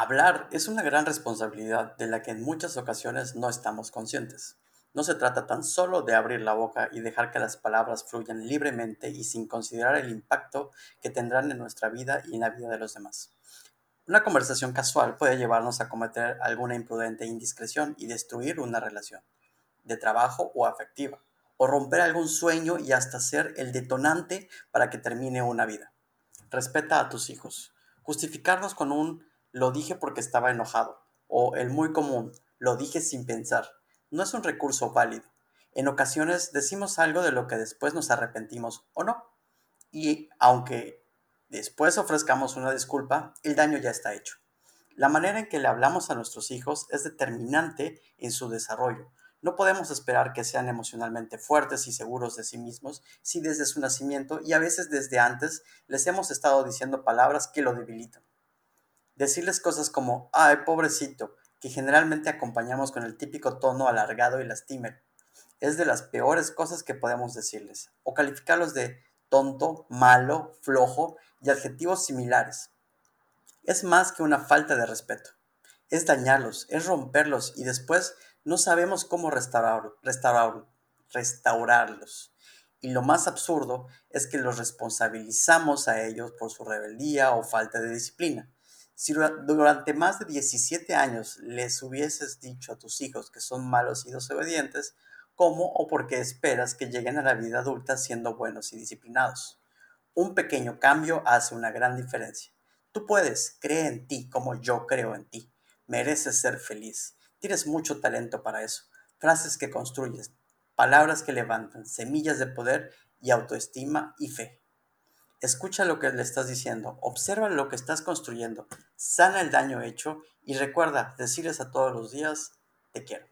Hablar es una gran responsabilidad de la que en muchas ocasiones no estamos conscientes. No se trata tan solo de abrir la boca y dejar que las palabras fluyan libremente y sin considerar el impacto que tendrán en nuestra vida y en la vida de los demás. Una conversación casual puede llevarnos a cometer alguna imprudente indiscreción y destruir una relación, de trabajo o afectiva, o romper algún sueño y hasta ser el detonante para que termine una vida. Respeta a tus hijos. Justificarnos con un lo dije porque estaba enojado, o el muy común, lo dije sin pensar, no es un recurso válido. En ocasiones decimos algo de lo que después nos arrepentimos o no. Y aunque después ofrezcamos una disculpa, el daño ya está hecho. La manera en que le hablamos a nuestros hijos es determinante en su desarrollo. No podemos esperar que sean emocionalmente fuertes y seguros de sí mismos si desde su nacimiento y a veces desde antes les hemos estado diciendo palabras que lo debilitan. Decirles cosas como, ay, pobrecito, que generalmente acompañamos con el típico tono alargado y lastimer, es de las peores cosas que podemos decirles, o calificarlos de tonto, malo, flojo y adjetivos similares. Es más que una falta de respeto. Es dañarlos, es romperlos y después no sabemos cómo restaurar, restaurar, restaurarlos. Y lo más absurdo es que los responsabilizamos a ellos por su rebeldía o falta de disciplina. Si durante más de 17 años les hubieses dicho a tus hijos que son malos y desobedientes, ¿cómo o por qué esperas que lleguen a la vida adulta siendo buenos y disciplinados? Un pequeño cambio hace una gran diferencia. Tú puedes, cree en ti como yo creo en ti. Mereces ser feliz. Tienes mucho talento para eso. Frases que construyes, palabras que levantan, semillas de poder y autoestima y fe. Escucha lo que le estás diciendo, observa lo que estás construyendo, sana el daño hecho y recuerda decirles a todos los días, te quiero.